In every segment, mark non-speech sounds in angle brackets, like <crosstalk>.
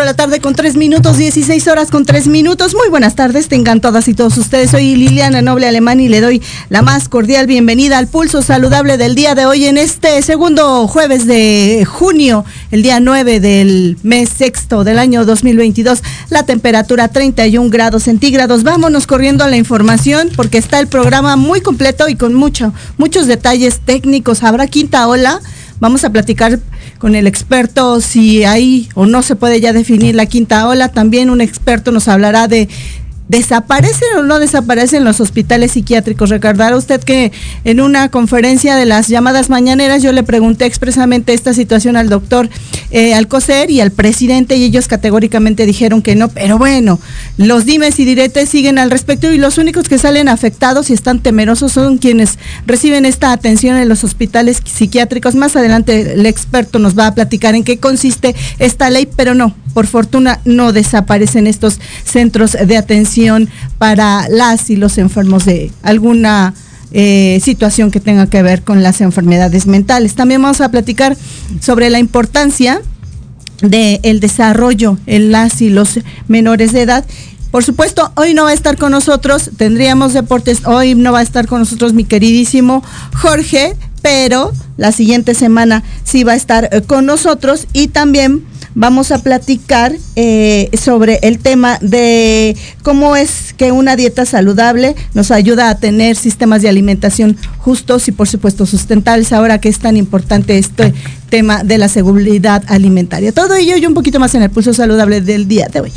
De la tarde con tres minutos, 16 horas con tres minutos. Muy buenas tardes, tengan todas y todos ustedes. Soy Liliana Noble Alemán y le doy la más cordial bienvenida al pulso saludable del día de hoy en este segundo jueves de junio, el día 9 del mes sexto del año 2022. La temperatura 31 grados centígrados. Vámonos corriendo a la información porque está el programa muy completo y con mucho, muchos detalles técnicos. Habrá quinta ola. Vamos a platicar con el experto si hay o no se puede ya definir la quinta ola. También un experto nos hablará de ¿Desaparecen o no desaparecen los hospitales psiquiátricos? Recordará usted que en una conferencia de las llamadas mañaneras yo le pregunté expresamente esta situación al doctor eh, Alcocer y al presidente y ellos categóricamente dijeron que no, pero bueno, los dimes y diretes siguen al respecto y los únicos que salen afectados y están temerosos son quienes reciben esta atención en los hospitales psiquiátricos. Más adelante el experto nos va a platicar en qué consiste esta ley, pero no, por fortuna no desaparecen estos centros de atención para las y los enfermos de alguna eh, situación que tenga que ver con las enfermedades mentales. También vamos a platicar sobre la importancia del desarrollo en las y los menores de edad por supuesto, hoy no va a estar con nosotros, tendríamos deportes, hoy no va a estar con nosotros mi queridísimo Jorge, pero la siguiente semana sí va a estar eh, con nosotros y también vamos a platicar eh, sobre el tema de cómo es que una dieta saludable nos ayuda a tener sistemas de alimentación justos y por supuesto sustentables ahora que es tan importante este tema de la seguridad alimentaria. Todo ello y un poquito más en el pulso saludable del día de hoy.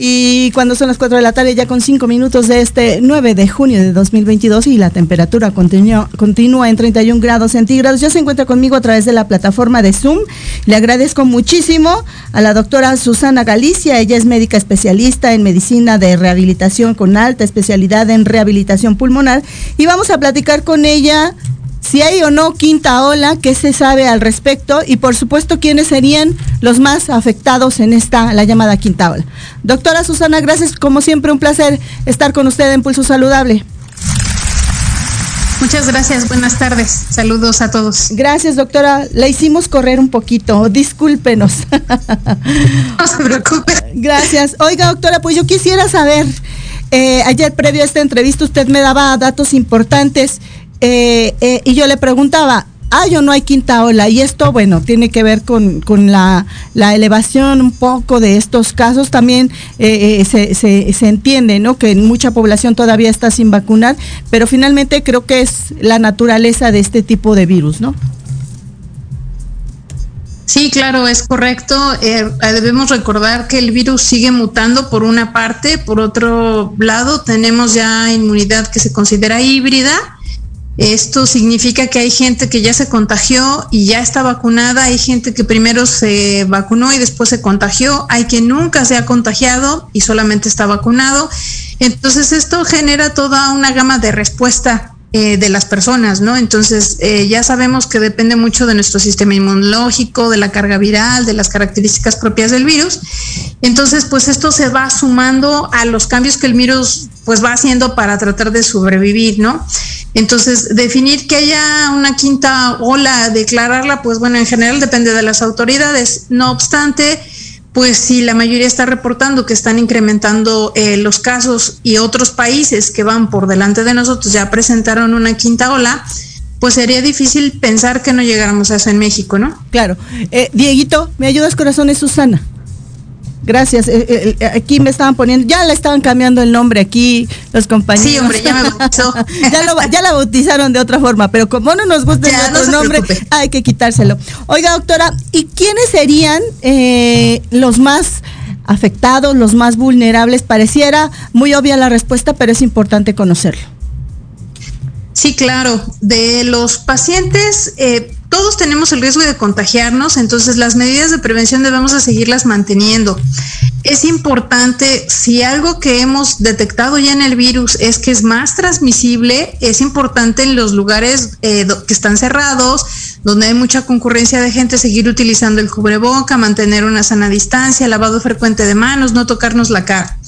Y cuando son las 4 de la tarde, ya con 5 minutos de este 9 de junio de 2022 y la temperatura continúa, en 31 grados centígrados, ya se encuentra conmigo a través de la plataforma de Zoom. Le agradezco muchísimo a la doctora Susana Galicia. Ella es médica especialista en medicina de rehabilitación con alta especialidad en rehabilitación pulmonar. Y vamos a platicar con ella si hay o no quinta ola, qué se sabe al respecto y por supuesto quiénes serían los más afectados en esta, la llamada quinta ola. Doctora Susana, gracias, como siempre un placer estar con usted en Pulso Saludable. Muchas gracias, buenas tardes. Saludos a todos. Gracias, doctora. La hicimos correr un poquito, discúlpenos. <laughs> No se preocupe. Gracias. Oiga, doctora, pues yo quisiera saber, eh, ayer previo a esta entrevista usted me daba datos importantes eh, eh, y yo le preguntaba, ¿hay o no hay quinta ola? Y esto, bueno, tiene que ver con, la, elevación un poco de estos casos. También eh, se, se, entiende, ¿no? Que mucha población todavía está sin vacunar, pero finalmente creo que es la naturaleza de este tipo de virus, ¿no? Sí, claro, es correcto. debemos recordar que el virus sigue mutando por una parte, por otro lado tenemos ya inmunidad que se considera híbrida esto significa que hay gente que ya se contagió y ya está vacunada, hay gente que primero se vacunó y después se contagió, hay quien nunca se ha contagiado y solamente está vacunado. Entonces esto genera toda una gama de respuesta eh, de las personas, ¿no? Entonces eh, ya sabemos que depende mucho de nuestro sistema inmunológico, de la carga viral, de las características propias del virus. Entonces, pues esto se va sumando a los cambios que el virus pues va haciendo para tratar de sobrevivir, ¿no? Entonces, definir que haya una quinta ola, declararla, pues bueno, en general depende de las autoridades. No obstante, pues si la mayoría está reportando que están incrementando eh, los casos y otros países que van por delante de nosotros ya presentaron una quinta ola, pues sería difícil pensar que no llegáramos a eso en México, ¿no? Claro. Eh, Dieguito, ¿me ayudas corazones, Susana? Gracias. Eh, eh, aquí me estaban poniendo, ya le estaban cambiando el nombre aquí los compañeros. Sí, hombre, ya me bautizó. <laughs> ya, la bautizaron de otra forma, pero como no nos gusta el nombre, hay que quitárselo. Oiga, doctora, ¿y quiénes serían los más afectados, los más vulnerables? Pareciera muy obvia la respuesta, pero es importante conocerlo. Sí, claro. De los pacientes, eh, todos tenemos el riesgo de contagiarnos, entonces las medidas de prevención debemos de seguirlas manteniendo. Es importante, si algo que hemos detectado ya en el virus es que es más transmisible, es importante en los lugares eh, que están cerrados, donde hay mucha concurrencia de gente, seguir utilizando el cubreboca, mantener una sana distancia, lavado frecuente de manos, no tocarnos la cara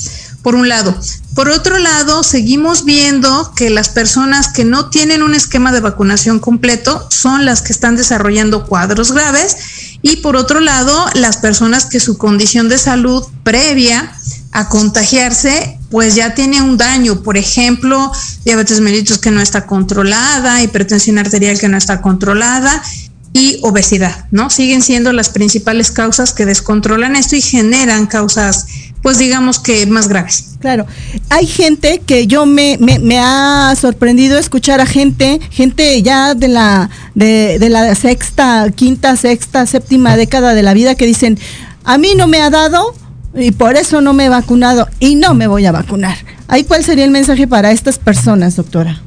por un lado. Por otro lado, seguimos viendo que las personas que no tienen un esquema de vacunación completo son las que están desarrollando cuadros graves y por otro lado, las personas que su condición de salud previa a contagiarse, pues ya tiene un daño, por ejemplo, diabetes mellitus que no está controlada, hipertensión arterial que no está controlada y obesidad, ¿no? Siguen siendo las principales causas que descontrolan esto y generan causas pues digamos que más graves. Claro, hay gente que yo me, me, ha sorprendido escuchar a gente, gente ya de la, de, de, la sexta, quinta, sexta, séptima década de la vida que dicen, a mí no me ha dado y por eso no me he vacunado y no me voy a vacunar. ¿Ahí cuál sería el mensaje para estas personas, doctora?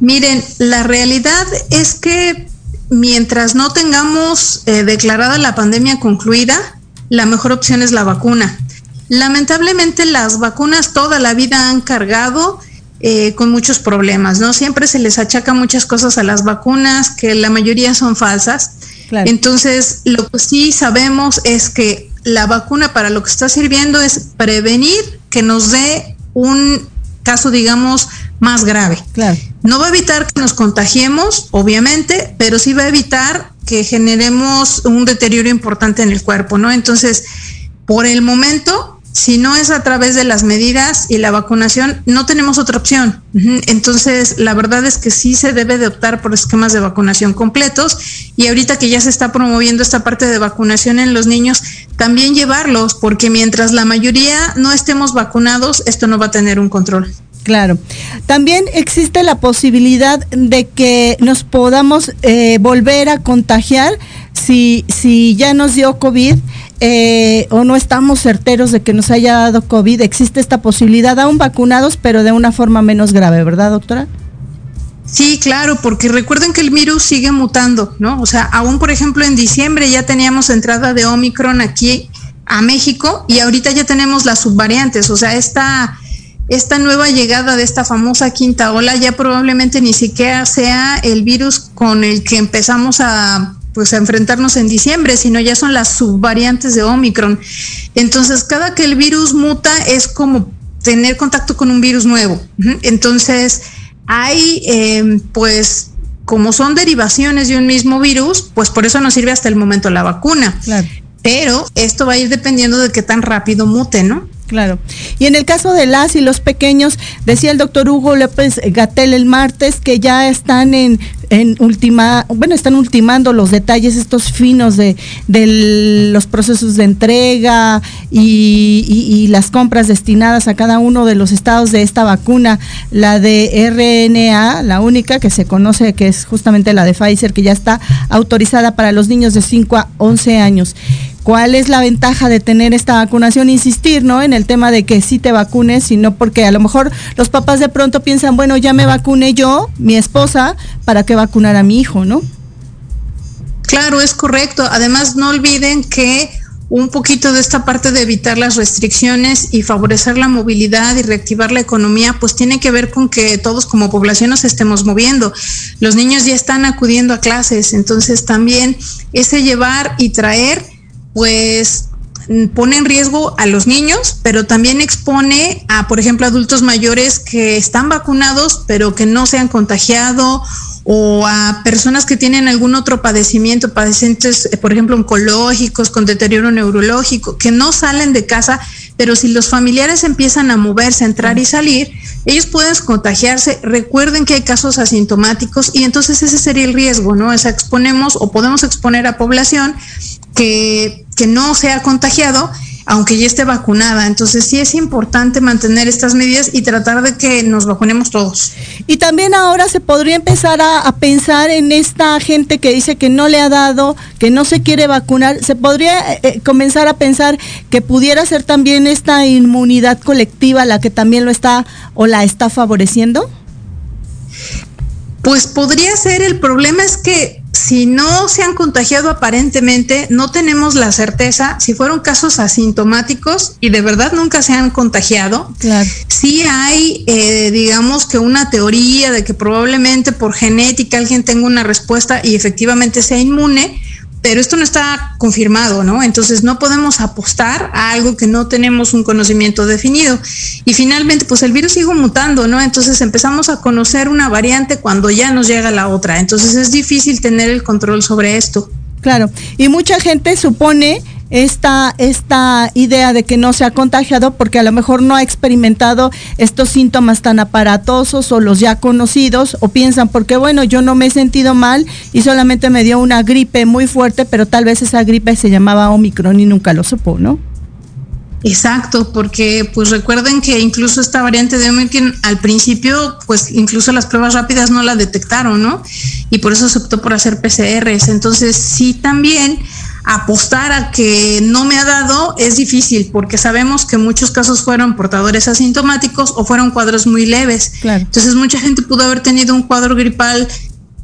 Miren, la realidad es que mientras no tengamos eh, declarada la pandemia concluida, la mejor opción es la vacuna. Lamentablemente las vacunas toda la vida han cargado eh, con muchos problemas, ¿no? Siempre se les achaca muchas cosas a las vacunas, que la mayoría son falsas. Entonces, lo que sí sabemos es que la vacuna para lo que está sirviendo es prevenir que nos dé un caso, digamos, más grave. No va a evitar que nos contagiemos, obviamente, pero sí va a evitar que generemos un deterioro importante en el cuerpo, ¿no? Entonces, por el momento, si no es a través de las medidas y la vacunación, no tenemos otra opción. Entonces, la verdad es que sí se debe de optar por esquemas de vacunación completos y ahorita que ya se está promoviendo esta parte de vacunación en los niños, también llevarlos, porque mientras la mayoría no estemos vacunados, esto no va a tener un control. Claro. También existe la posibilidad de que nos podamos eh, volver a contagiar si, si ya nos dio COVID eh, o no estamos certeros de que nos haya dado COVID. Existe esta posibilidad, aún vacunados, pero de una forma menos grave, ¿verdad, doctora? Sí, claro, porque recuerden que el virus sigue mutando, ¿no? O sea, aún por ejemplo en diciembre ya teníamos entrada de Omicron aquí a México y ahorita ya tenemos las subvariantes, o sea, esta esta nueva llegada de esta famosa quinta ola ya probablemente ni siquiera sea el virus con el que empezamos a pues a enfrentarnos en diciembre, sino ya son las subvariantes de Omicron. Entonces, cada que el virus muta es como tener contacto con un virus nuevo. Entonces, hay em, pues como son derivaciones de un mismo virus, pues por eso nos sirve hasta el momento la vacuna. Pero esto va a ir dependiendo de qué tan rápido mute, ¿no? Claro. Y en el caso de las y los pequeños, decía el doctor Hugo López Gatel el martes que ya están en, en última, bueno, están ultimando los detalles estos finos de, los procesos de entrega y, y, las compras destinadas a cada uno de los estados de esta vacuna, la de RNA, la única que se conoce que es justamente la de Pfizer, que ya está autorizada para los niños de 5 a 11 años. ¿Cuál es la ventaja de tener esta vacunación? Insistir, ¿no? En el tema de que sí te vacunes, sino porque a lo mejor los papás de pronto piensan, bueno, ya me vacuné yo, mi esposa, ¿para qué vacunar a mi hijo, no? Claro, es correcto. Además, no olviden que un poquito de esta parte de evitar las restricciones y favorecer la movilidad y reactivar la economía, pues tiene que ver con que todos como población nos estemos moviendo. Los niños ya están acudiendo a clases, entonces también ese llevar y traer pues pone en riesgo a los niños, pero también expone a, por ejemplo, adultos mayores que están vacunados, pero que no se han contagiado, o a personas que tienen algún otro padecimiento, padecientes, eh, por ejemplo, oncológicos, con deterioro neurológico, que no salen de casa, pero si los familiares empiezan a moverse, a entrar y salir, ellos pueden contagiarse. Recuerden que hay casos asintomáticos y entonces ese sería el riesgo, ¿no? Es exponemos o podemos exponer a población que, que no se ha contagiado aunque ya esté vacunada. Entonces sí es importante mantener estas medidas y tratar de que nos vacunemos todos. Y también ahora se podría empezar a, pensar en esta gente que dice que no le ha dado, que no se quiere vacunar. Se podría eh, eh, comenzar a pensar que pudiera ser también esta inmunidad colectiva la que también lo está o la está favoreciendo. Pues podría ser, el problema es que si no se han contagiado aparentemente, no tenemos la certeza si fueron casos asintomáticos y de verdad nunca se han contagiado. Claro. Sí hay, eh, digamos que una teoría de que probablemente por genética alguien tenga una respuesta y efectivamente sea inmune, pero esto no está confirmado, ¿no? Entonces no podemos apostar a algo que no tenemos un conocimiento definido. Y finalmente, pues el virus sigue mutando, ¿no? Entonces empezamos a conocer una variante cuando ya nos llega la otra. Entonces es difícil tener el control sobre esto. Claro, y mucha gente supone esta, esta idea de que no se ha contagiado porque a lo mejor no ha experimentado estos síntomas tan aparatosos o los ya conocidos o piensan porque bueno, yo no me he sentido mal y solamente me dio una gripe muy fuerte, pero tal vez esa gripe se llamaba Omicron y nunca lo supo, ¿no? Exacto, porque pues recuerden que incluso esta variante de Omicron al principio, pues incluso las pruebas rápidas no la detectaron, ¿no? Y por eso se optó por hacer PCRs. Entonces sí también apostar a que no me ha dado es difícil porque sabemos que muchos casos fueron portadores asintomáticos o fueron cuadros muy leves. Entonces mucha gente pudo haber tenido un cuadro gripal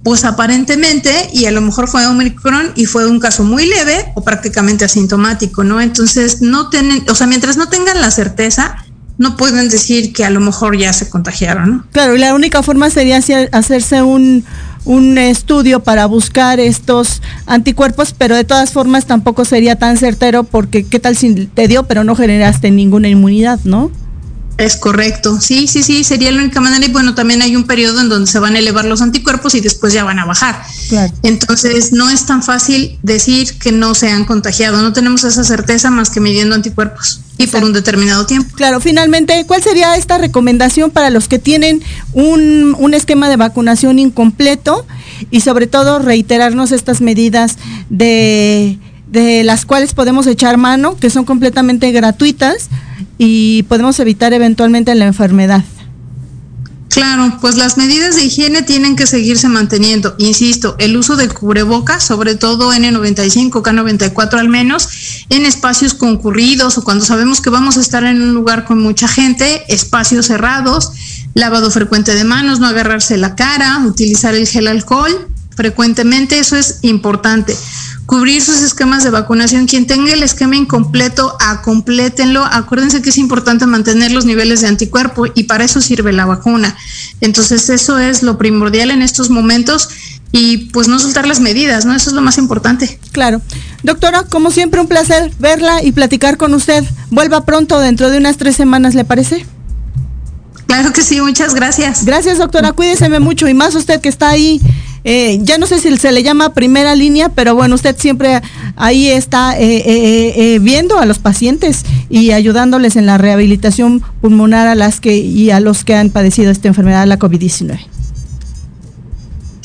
pues aparentemente y a lo mejor fue Omicron y fue un caso muy leve o prácticamente asintomático, ¿no? Entonces no tienen, o sea, mientras no tengan la certeza, no pueden decir que a lo mejor ya se contagiaron, ¿no? Claro, y la única forma sería hacerse un un estudio para buscar estos anticuerpos, pero de todas formas tampoco sería tan certero porque qué tal si te dio pero no generaste ninguna inmunidad, ¿no? Es correcto, sí, sí, sí, sería la única manera. Y bueno, también hay un periodo en donde se van a elevar los anticuerpos y después ya van a bajar. Entonces, no es tan fácil decir que no se han contagiado, no tenemos esa certeza más que midiendo anticuerpos y por un determinado tiempo. Claro, finalmente, ¿cuál sería esta recomendación para los que tienen un, un esquema de vacunación incompleto y sobre todo reiterarnos estas medidas de de las cuales podemos echar mano, que son completamente gratuitas y podemos evitar eventualmente la enfermedad. Claro, pues las medidas de higiene tienen que seguirse manteniendo. Insisto, el uso de cubrebocas, sobre todo N95, K94 al menos, en espacios concurridos o cuando sabemos que vamos a estar en un lugar con mucha gente, espacios cerrados, lavado frecuente de manos, no agarrarse la cara, utilizar el gel alcohol frecuentemente, eso es importante cubrir sus esquemas de vacunación. Quien tenga el esquema incompleto, acomplétenlo. Acuérdense que es importante mantener los niveles de anticuerpo y para eso sirve la vacuna. Entonces eso es lo primordial en estos momentos y pues no soltar las medidas, ¿no? Eso es lo más importante. Claro. Doctora, como siempre un placer verla y platicar con usted. Vuelva pronto dentro de unas tres semanas, ¿le parece? Claro que sí, muchas gracias. Gracias, doctora. Cuídese mucho y más usted que está ahí eh, ya no sé si se le llama primera línea, pero bueno, usted siempre ahí está eh, eh, viendo a los pacientes y ayudándoles en la rehabilitación pulmonar a las que y a los que han padecido esta enfermedad, la COVID-19.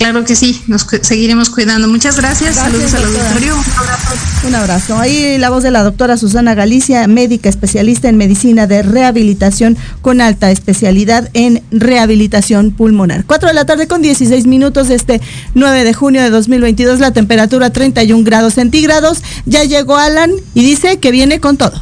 Claro que sí, nos seguiremos cuidando. Muchas gracias. Saludos al auditorio. Un abrazo. Un abrazo. Ahí la voz de la doctora Susana Galicia, médica especialista en medicina de rehabilitación con alta especialidad en rehabilitación pulmonar. 4 de la tarde con 16 minutos este 9 de junio de 2022, la temperatura 31 grados centígrados. Ya llegó Alan y dice que viene con todo.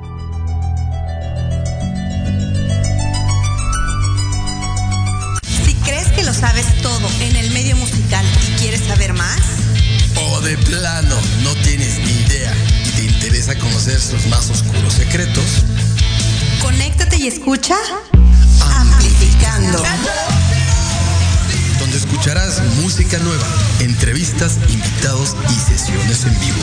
Sabes todo en el medio musical y quieres saber más? O de plano no tienes ni idea y te interesa conocer sus más oscuros secretos. Conéctate y escucha Amplificando. Donde escucharás música nueva, entrevistas, invitados y sesiones en vivo.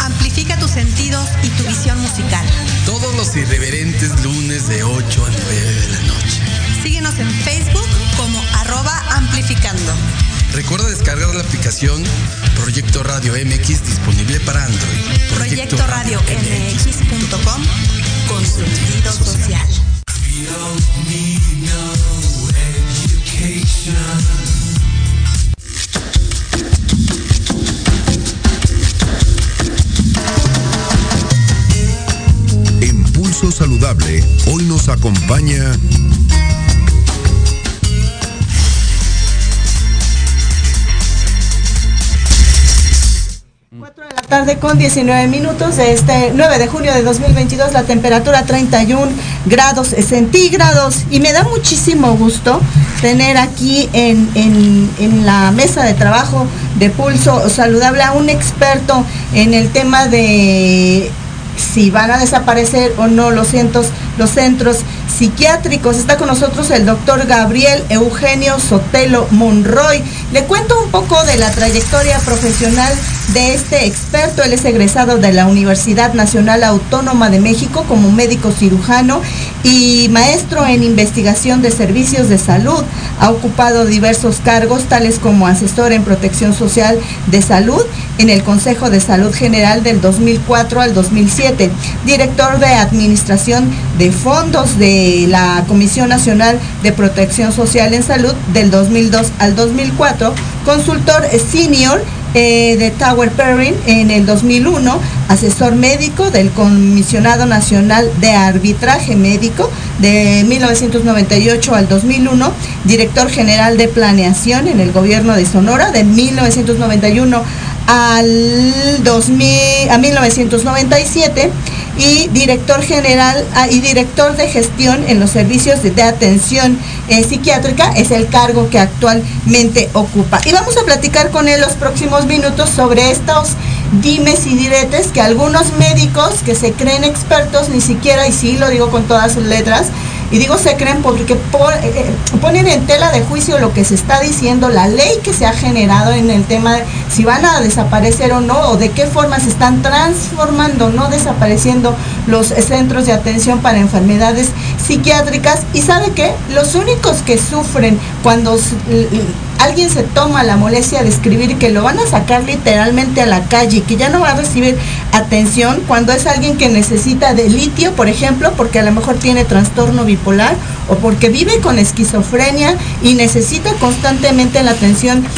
Amplifica tus sentidos y tu visión musical. Todos los irreverentes lunes de 8 a 9 de la noche. Síguenos en Facebook como arroba amplificando. Recuerda descargar la aplicación Proyecto Radio MX disponible para Android. Proyecto, Radio MX.com con sentido social. En Pulso Saludable, hoy nos acompaña tarde con 19 minutos de este 9 de junio de 2022, la temperatura 31 grados centígrados y me da muchísimo gusto tener aquí en, en, la mesa de trabajo de Pulso Saludable a un experto en el tema de si van a desaparecer o no los centros, los centros psiquiátricos. Está con nosotros el doctor Gabriel Eugenio Sotelo Monroy. Le cuento un poco de la trayectoria profesional este experto. Él es egresado de la Universidad Nacional Autónoma de México como médico cirujano y maestro en investigación de servicios de salud. Ha ocupado diversos cargos, tales como asesor en protección social de salud en el Consejo de Salud General del 2004 al 2007, director de administración de fondos de la Comisión Nacional de Protección Social en Salud del 2002 al 2004, consultor senior eh, de Tower Perrin en el 2001, asesor médico del Comisionado Nacional de Arbitraje Médico de 1998 al 2001, director general de planeación en el gobierno de Sonora de 1991 al 2000, a 1997 y director general ah, y director de gestión en los servicios de, atención eh, psiquiátrica es el cargo que actualmente ocupa. Y vamos a platicar con él los próximos minutos sobre estos dimes y diretes que algunos médicos que se creen expertos ni siquiera, y sí lo digo con todas sus letras, y digo se creen porque ponen en tela de juicio lo que se está diciendo, la ley que se ha generado en el tema de si van a desaparecer o no, o de qué forma se están transformando, no desapareciendo los centros de atención para enfermedades psiquiátricas. Y sabe que los únicos que sufren cuando alguien se toma la molestia de escribir que lo van a sacar literalmente a la calle, que ya no va a recibir atención cuando es alguien que necesita de litio, por ejemplo, porque a lo mejor tiene trastorno bipolar o porque vive con esquizofrenia y necesita constantemente la atención <clears throat>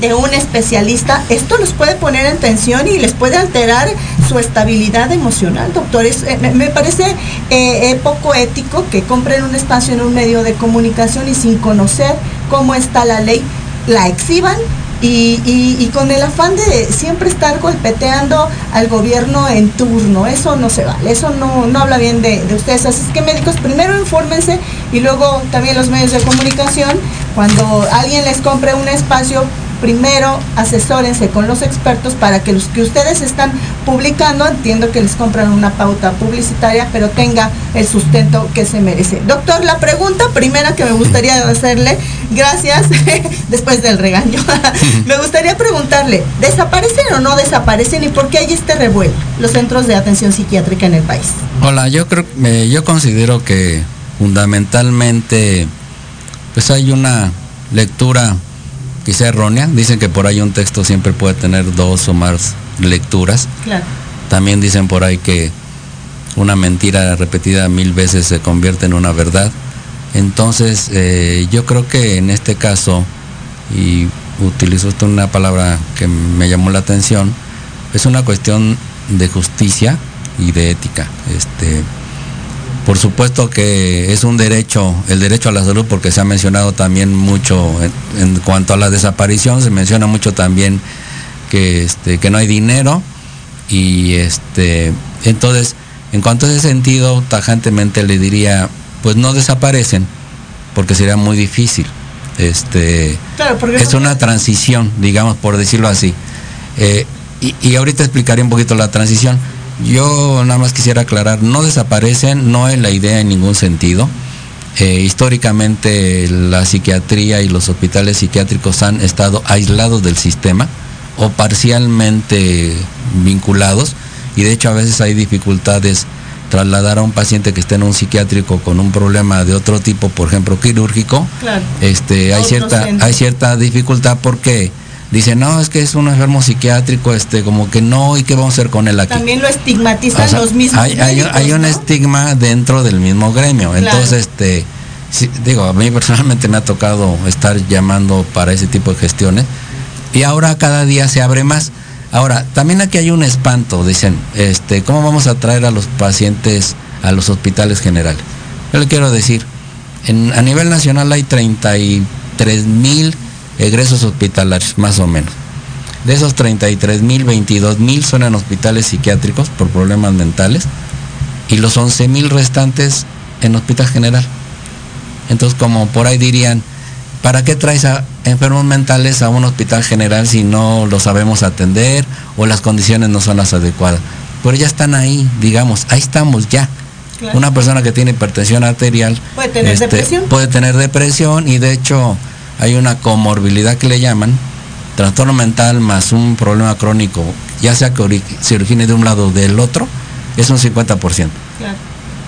de un especialista, esto los puede poner en tensión y les puede alterar su estabilidad emocional, doctores. Eh, me, me, parece eh, eh, poco ético que compren un espacio en un medio de comunicación y sin conocer cómo está la ley, la exhiban y, con el afán de siempre estar golpeteando al gobierno en turno. Eso no se vale, eso no, no habla bien de, de, ustedes. Así es que médicos, primero infórmense y luego también los medios de comunicación, cuando alguien les compre un espacio, primero asesórense con los expertos para que los que ustedes están publicando, entiendo que les compran una pauta publicitaria, pero tenga el sustento que se merece. Doctor, la pregunta primera que me gustaría hacerle, gracias, <laughs> después del regaño, <laughs> me gustaría preguntarle, ¿desaparecen o no desaparecen y por qué hay este revuelo los centros de atención psiquiátrica en el país? Hola, yo creo, yo considero que fundamentalmente pues hay una lectura quizá errónea. Dicen que por ahí un texto siempre puede tener dos o más lecturas. También dicen por ahí que una mentira repetida mil veces se convierte en una verdad. Entonces, eh, yo creo que en este caso, y utilizo una palabra que me llamó la atención, es una cuestión de justicia y de ética. Este, por supuesto que es un derecho, el derecho a la salud, porque se ha mencionado también mucho en, cuanto a la desaparición, se menciona mucho también que, este, que no hay dinero y este, entonces, en cuanto a ese sentido, tajantemente le diría, pues no desaparecen, porque sería muy difícil. Este, es una transición, digamos, por decirlo así. Eh, y, y ahorita explicaré un poquito la transición yo nada más quisiera aclarar, no desaparecen, no es la idea en ningún sentido. Eh, históricamente la psiquiatría y los hospitales psiquiátricos han estado aislados del sistema o parcialmente vinculados y de hecho a veces hay dificultades trasladar a un paciente que esté en un psiquiátrico con un problema de otro tipo, por ejemplo quirúrgico, este, hay cierta, hay cierta dificultad porque dice, no, es que es un enfermo psiquiátrico, este, como que no, ¿y qué vamos a hacer con él aquí? También lo estigmatizan los mismos. Hay, hay, un estigma dentro del mismo gremio. Entonces, este, digo, a mí personalmente me ha tocado estar llamando para ese tipo de gestiones y ahora cada día se abre más. Ahora, también aquí hay un espanto, dicen, este, ¿cómo vamos a traer a los pacientes a los hospitales generales? Yo le quiero decir, en, a nivel nacional hay 33 mil egresos hospitalarios, más o menos. De esos 33 mil, 22 mil son en hospitales psiquiátricos por problemas mentales y los 11 mil restantes en hospital general. Entonces, como por ahí dirían, ¿para qué traes a enfermos mentales a un hospital general si no lo sabemos atender o las condiciones no son las adecuadas? Pero ya están ahí, digamos, ahí estamos ya. Una persona que tiene hipertensión arterial puede tener este, depresión. Puede tener depresión y de hecho hay una comorbilidad que le llaman, trastorno mental más un problema crónico, ya sea que se origine de un lado o del otro, es un 50%.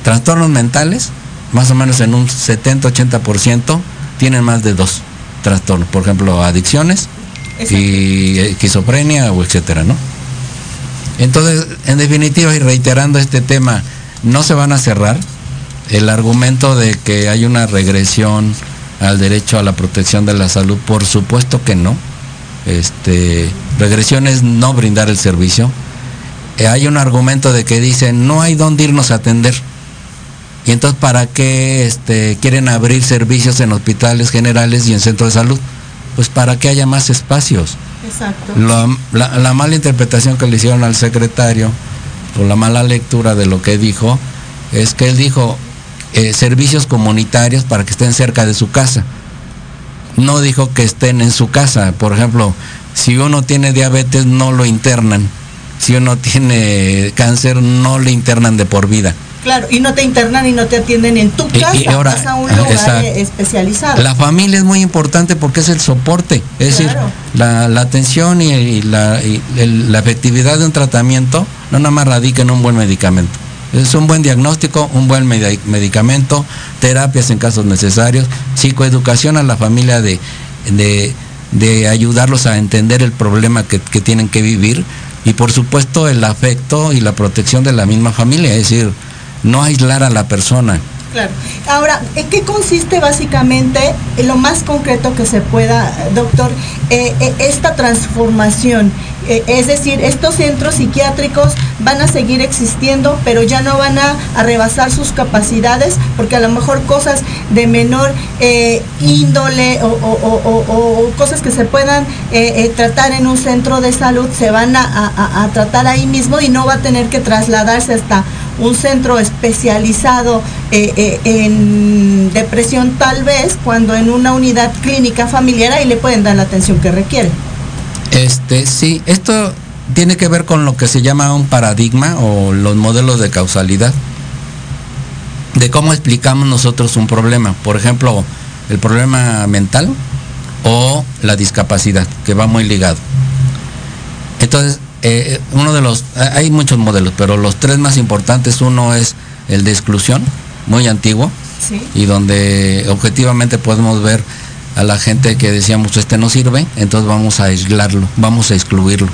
Trastornos mentales, más o menos en un 70-80%, tienen más de dos trastornos, por ejemplo, adicciones y esquizofrenia o etcétera, ¿no? Entonces, en definitiva, y reiterando este tema, no se van a cerrar. El argumento de que hay una regresión al derecho a la protección de la salud? Por supuesto que no. Este, regresión es no brindar el servicio. Eh, hay un argumento de que dice no hay dónde irnos a atender. Y entonces, ¿para qué este, quieren abrir servicios en hospitales generales y en centros de salud? Pues para que haya más espacios. Exacto. La, mala interpretación que le hicieron al secretario, o la mala lectura de lo que dijo, es que él dijo, eh, servicios comunitarios para que estén cerca de su casa. No dijo que estén en su casa. Por ejemplo, si uno tiene diabetes no lo internan. Si uno tiene cáncer no le internan de por vida. Claro, y no te internan y no te atienden en tu casa, y, ahora, a un lugar especializado. La familia es muy importante porque es el soporte, es decir, la, atención y, la, la efectividad de un tratamiento no nada más radica en un buen medicamento. Es un buen diagnóstico, un buen medicamento, terapias en casos necesarios, psicoeducación a la familia de, de, ayudarlos a entender el problema que, tienen que vivir y por supuesto el afecto y la protección de la misma familia, es decir, no aislar a la persona. Claro. Ahora, ¿en qué consiste básicamente, en lo más concreto que se pueda, doctor, eh, eh, esta transformación? Eh, es decir, estos centros psiquiátricos van a seguir existiendo, pero ya no van a, rebasar sus capacidades, porque a lo mejor cosas de menor eh, índole o, cosas que se puedan eh, tratar en un centro de salud se van a, tratar ahí mismo y no va a tener que trasladarse hasta un centro especializado en depresión tal vez, cuando en una unidad clínica familiar ahí le pueden dar la atención que requiere. Este, sí, esto tiene que ver con lo que se llama un paradigma o los modelos de causalidad. De cómo explicamos nosotros un problema. Por ejemplo, el problema mental o la discapacidad, que va muy ligado. Entonces, eh, uno de los, hay muchos modelos, pero los tres más importantes, uno es el de exclusión, muy antiguo, y donde objetivamente podemos ver a la gente que decíamos este no sirve, entonces vamos a aislarlo, vamos a excluirlo.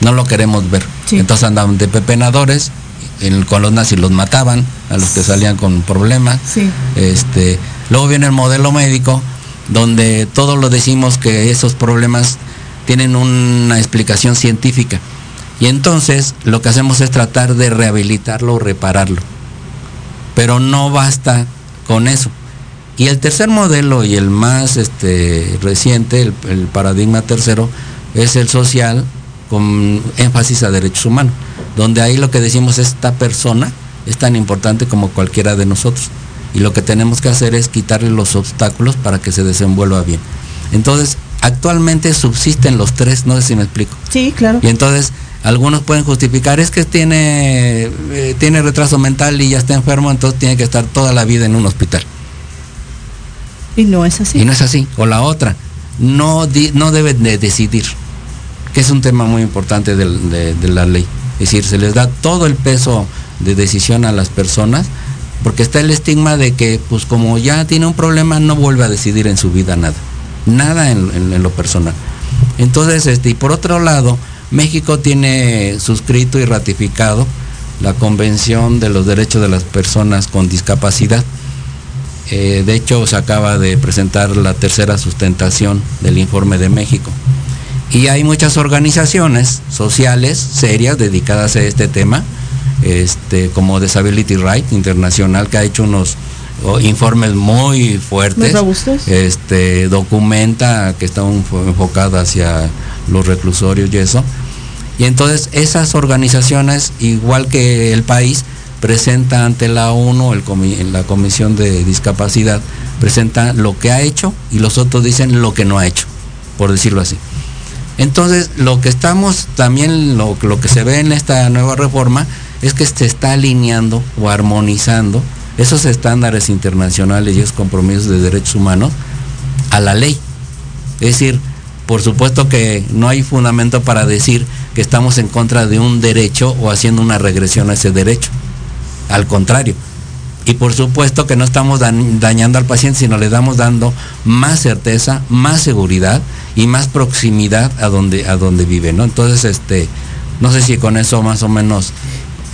No lo queremos ver. Entonces andaban de pepenadores, con los nazis los mataban, a los que salían con problemas. Este, luego viene el modelo médico, donde todos lo decimos que esos problemas tienen una explicación científica. Y entonces lo que hacemos es tratar de rehabilitarlo o repararlo. Pero no basta con eso. Y el tercer modelo y el más este, reciente, el, paradigma tercero, es el social con énfasis a derechos humanos, donde ahí lo que decimos es esta persona es tan importante como cualquiera de nosotros. Y lo que tenemos que hacer es quitarle los obstáculos para que se desenvuelva bien. Entonces, actualmente subsisten los tres, no sé si me explico. Sí, claro. Y entonces, algunos pueden justificar, es que tiene, eh, tiene retraso mental y ya está enfermo, entonces tiene que estar toda la vida en un hospital. Y no es así. Y no es así. O la otra, no, no deben de decidir, que es un tema muy importante de, la ley. Es decir, se les da todo el peso de decisión a las personas, porque está el estigma de que, pues como ya tiene un problema, no vuelve a decidir en su vida nada. Nada en, lo personal. Entonces, este, y por otro lado, México tiene suscrito y ratificado la Convención de los Derechos de las Personas con Discapacidad eh, de hecho, se acaba de presentar la tercera sustentación del informe de México. Y hay muchas organizaciones sociales serias dedicadas a este tema, este, como Disability Right Internacional, que ha hecho unos informes muy fuertes. este, documenta que está enfocado hacia los reclusorios y eso. Y entonces esas organizaciones, igual que el país, presenta ante la ONU, el la Comisión de Discapacidad, presenta lo que ha hecho y los otros dicen lo que no ha hecho, por decirlo así. Entonces, lo que estamos también, lo, lo que se ve en esta nueva reforma es que se está alineando o armonizando esos estándares internacionales y esos compromisos de derechos humanos a la ley. Es decir, por supuesto que no hay fundamento para decir que estamos en contra de un derecho o haciendo una regresión a ese derecho al contrario. Y por supuesto que no estamos dañando al paciente, sino le damos dando más certeza, más seguridad y más proximidad a donde, a donde vive, ¿no? Entonces, este, no sé si con eso más o menos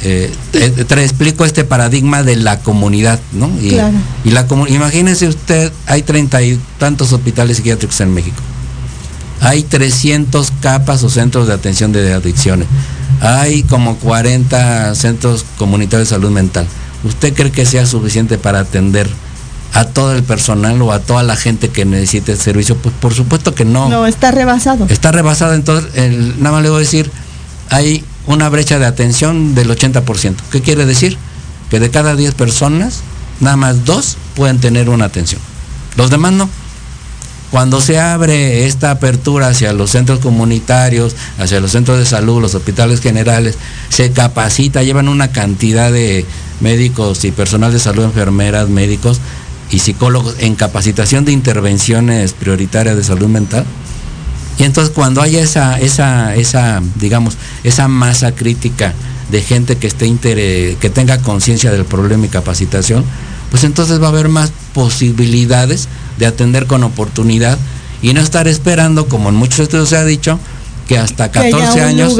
eh, te, explico este paradigma de la comunidad, ¿no? Y, y la imagínese usted, hay treinta y tantos hospitales psiquiátricos en México. Hay 300 capas o centros de atención de adicciones hay como 40 centros comunitarios de salud mental. ¿Usted cree que sea suficiente para atender a todo el personal o a toda la gente que necesite el servicio? Pues por supuesto que no. No, está rebasado. Está rebasado, entonces, nada más le voy a decir, hay una brecha de atención del 80%. ¿Qué quiere decir? Que de cada 10 personas, nada más dos pueden tener una atención. Los demás no. Cuando se abre esta apertura hacia los centros comunitarios, hacia los centros de salud, los hospitales generales, se capacita, llevan una cantidad de médicos y personal de salud, enfermeras, médicos y psicólogos en capacitación de intervenciones prioritarias de salud mental. Y entonces cuando haya esa, esa, esa, digamos, esa masa crítica de gente que esté que tenga conciencia del problema y capacitación, pues entonces va a haber más posibilidades de atender con oportunidad y no estar esperando, como en muchos estudios se ha dicho, que hasta 14 años,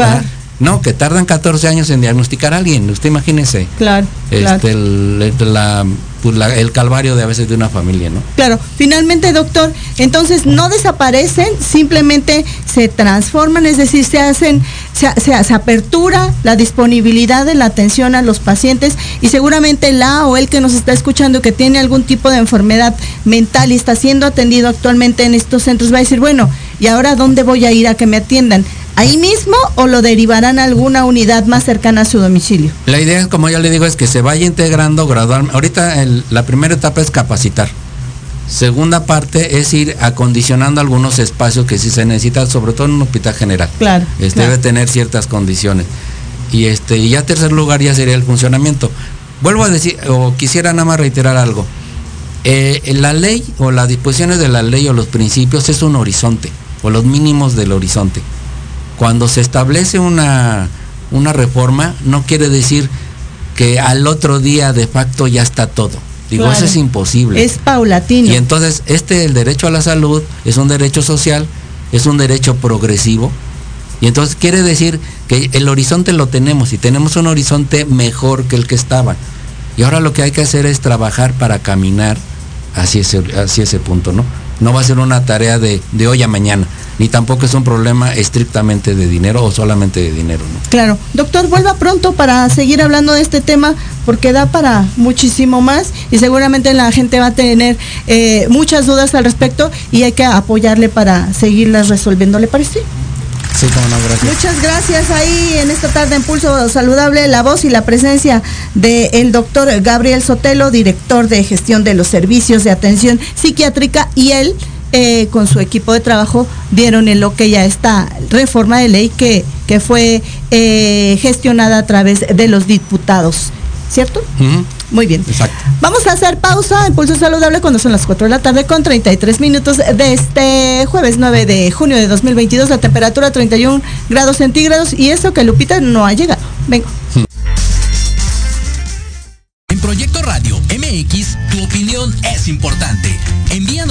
no, que tardan 14 años en diagnosticar a alguien, usted imagínese. Claro. Este, la pues, el calvario de a veces de una familia, ¿no? Claro, finalmente, doctor, entonces no desaparecen, simplemente se transforman, es decir, se hacen, se, se, apertura la disponibilidad de la atención a los pacientes y seguramente la o el que nos está escuchando que tiene algún tipo de enfermedad mental y está siendo atendido actualmente en estos centros va a decir, bueno, ¿y ahora dónde voy a ir a que me atiendan? Ahí mismo o lo derivarán a alguna unidad más cercana a su domicilio? La idea, como ya le digo, es que se vaya integrando gradualmente. Ahorita la primera etapa es capacitar. Segunda parte es ir acondicionando algunos espacios que sí se necesitan, sobre todo en un hospital general. Claro. Este debe tener ciertas condiciones. Y este, y ya tercer lugar ya sería el funcionamiento. Vuelvo a decir, o quisiera nada más reiterar algo. Eh, la ley o las disposiciones de la ley o los principios es un horizonte, o los mínimos del horizonte. Cuando se establece una, una reforma, no quiere decir que al otro día de facto ya está todo. Digo, eso es imposible. Es paulatino. Y entonces, este, el derecho a la salud, es un derecho social, es un derecho progresivo. Y entonces quiere decir que el horizonte lo tenemos y tenemos un horizonte mejor que el que estaba. Y ahora lo que hay que hacer es trabajar para caminar hacia ese, hacia ese punto, ¿no? No va a ser una tarea de, de hoy a mañana ni tampoco es un problema estrictamente de dinero o solamente de dinero. ¿no? Claro. Doctor, vuelva pronto para seguir hablando de este tema porque da para muchísimo más y seguramente la gente va a tener eh, muchas dudas al respecto y hay que apoyarle para seguirlas resolviendo. ¿Le parece? Sí, como no, gracias. Muchas gracias ahí en esta tarde en Pulso Saludable, la voz y la presencia del doctor Gabriel Sotelo, director de gestión de los servicios de atención psiquiátrica y él eh, con su equipo de trabajo dieron en lo que ya esta reforma de ley que, que fue eh, gestionada a través de los diputados, ¿cierto? Muy bien. Exacto. Vamos a hacer pausa en Pulso Saludable cuando son las 4 de la tarde con 33 minutos de este jueves 9 de junio de 2022. La temperatura 31 grados centígrados y eso que Lupita no ha llegado. Vengo. En Proyecto Radio MX, tu opinión es importante.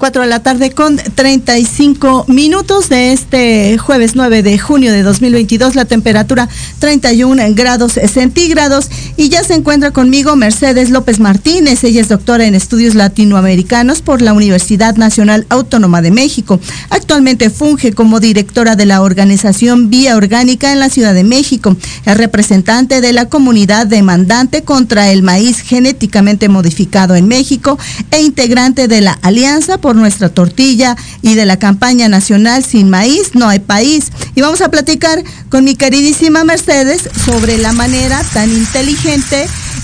4 de la tarde con 35 minutos de este jueves 9 de junio de 2022. La temperatura 31 grados centígrados. Y ya se encuentra conmigo Mercedes López Martínez. Ella es doctora en estudios latinoamericanos por la Universidad Nacional Autónoma de México. Actualmente funge como directora de la organización Vía Orgánica en la Ciudad de México. Es representante de la comunidad demandante contra el maíz genéticamente modificado en México e integrante de la Alianza por nuestra tortilla y de la campaña nacional Sin Maíz no hay país. Y vamos a platicar con mi queridísima Mercedes sobre la manera tan inteligente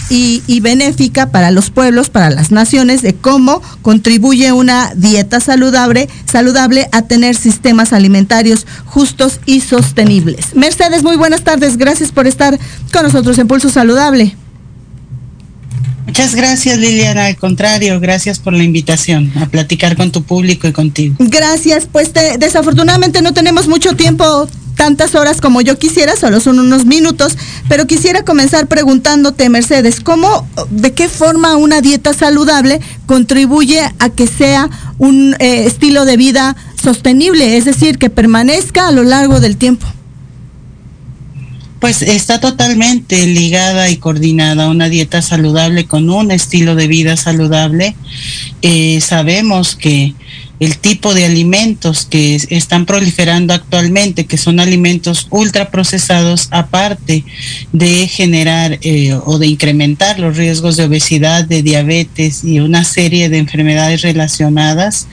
y, y, benéfica para los pueblos, para las naciones, de cómo contribuye una dieta saludable, saludable a tener sistemas alimentarios justos y sostenibles. Mercedes, muy buenas tardes. Gracias por estar con nosotros en Pulso Saludable. Muchas gracias Liliana, al contrario, gracias por la invitación a platicar con tu público y contigo. Gracias, pues desafortunadamente no tenemos mucho tiempo tantas horas como yo quisiera, solo son unos minutos, pero quisiera comenzar preguntándote, Mercedes, ¿cómo, de qué forma una dieta saludable contribuye a que sea un eh, estilo de vida sostenible, es decir, que permanezca a lo largo del tiempo? Pues está totalmente ligada y coordinada una dieta saludable con un estilo de vida saludable. Eh, sabemos que el tipo de alimentos que están proliferando actualmente, que son alimentos ultraprocesados, aparte de generar eh, o de incrementar los riesgos de obesidad, de diabetes y una serie de enfermedades relacionadas,